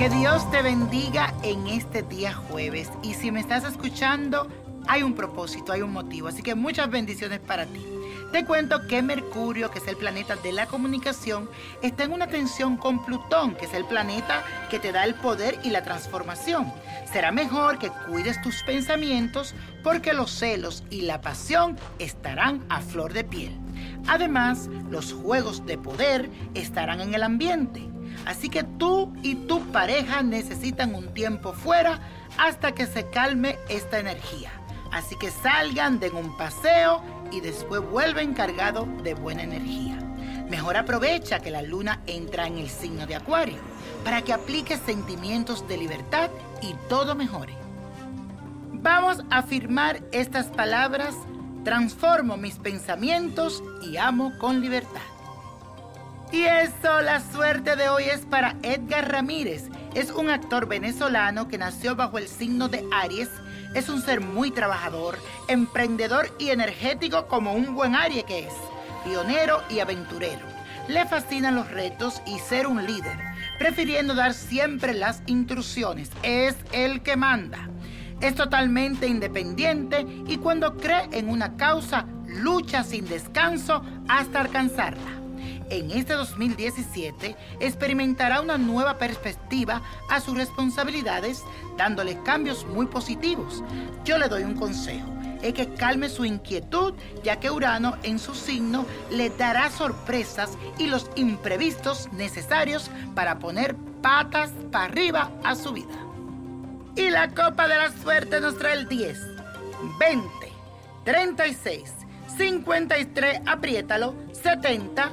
Que Dios te bendiga en este día jueves. Y si me estás escuchando, hay un propósito, hay un motivo. Así que muchas bendiciones para ti. Te cuento que Mercurio, que es el planeta de la comunicación, está en una tensión con Plutón, que es el planeta que te da el poder y la transformación. Será mejor que cuides tus pensamientos porque los celos y la pasión estarán a flor de piel. Además, los juegos de poder estarán en el ambiente. Así que tú y tu pareja necesitan un tiempo fuera hasta que se calme esta energía. Así que salgan, den un paseo y después vuelven cargados de buena energía. Mejor aprovecha que la luna entra en el signo de Acuario para que apliques sentimientos de libertad y todo mejore. Vamos a afirmar estas palabras, transformo mis pensamientos y amo con libertad. Y eso, la suerte de hoy es para Edgar Ramírez. Es un actor venezolano que nació bajo el signo de Aries es un ser muy trabajador, emprendedor y energético como un buen Aries que es, pionero y aventurero. Le fascinan los retos y ser un líder, prefiriendo dar siempre las instrucciones. Es el que manda. Es totalmente independiente y cuando cree en una causa, lucha sin descanso hasta alcanzarla en este 2017 experimentará una nueva perspectiva a sus responsabilidades, dándole cambios muy positivos. Yo le doy un consejo, es que calme su inquietud, ya que Urano en su signo le dará sorpresas y los imprevistos necesarios para poner patas para arriba a su vida. Y la copa de la suerte nos trae el 10, 20, 36, 53, apriétalo, 70,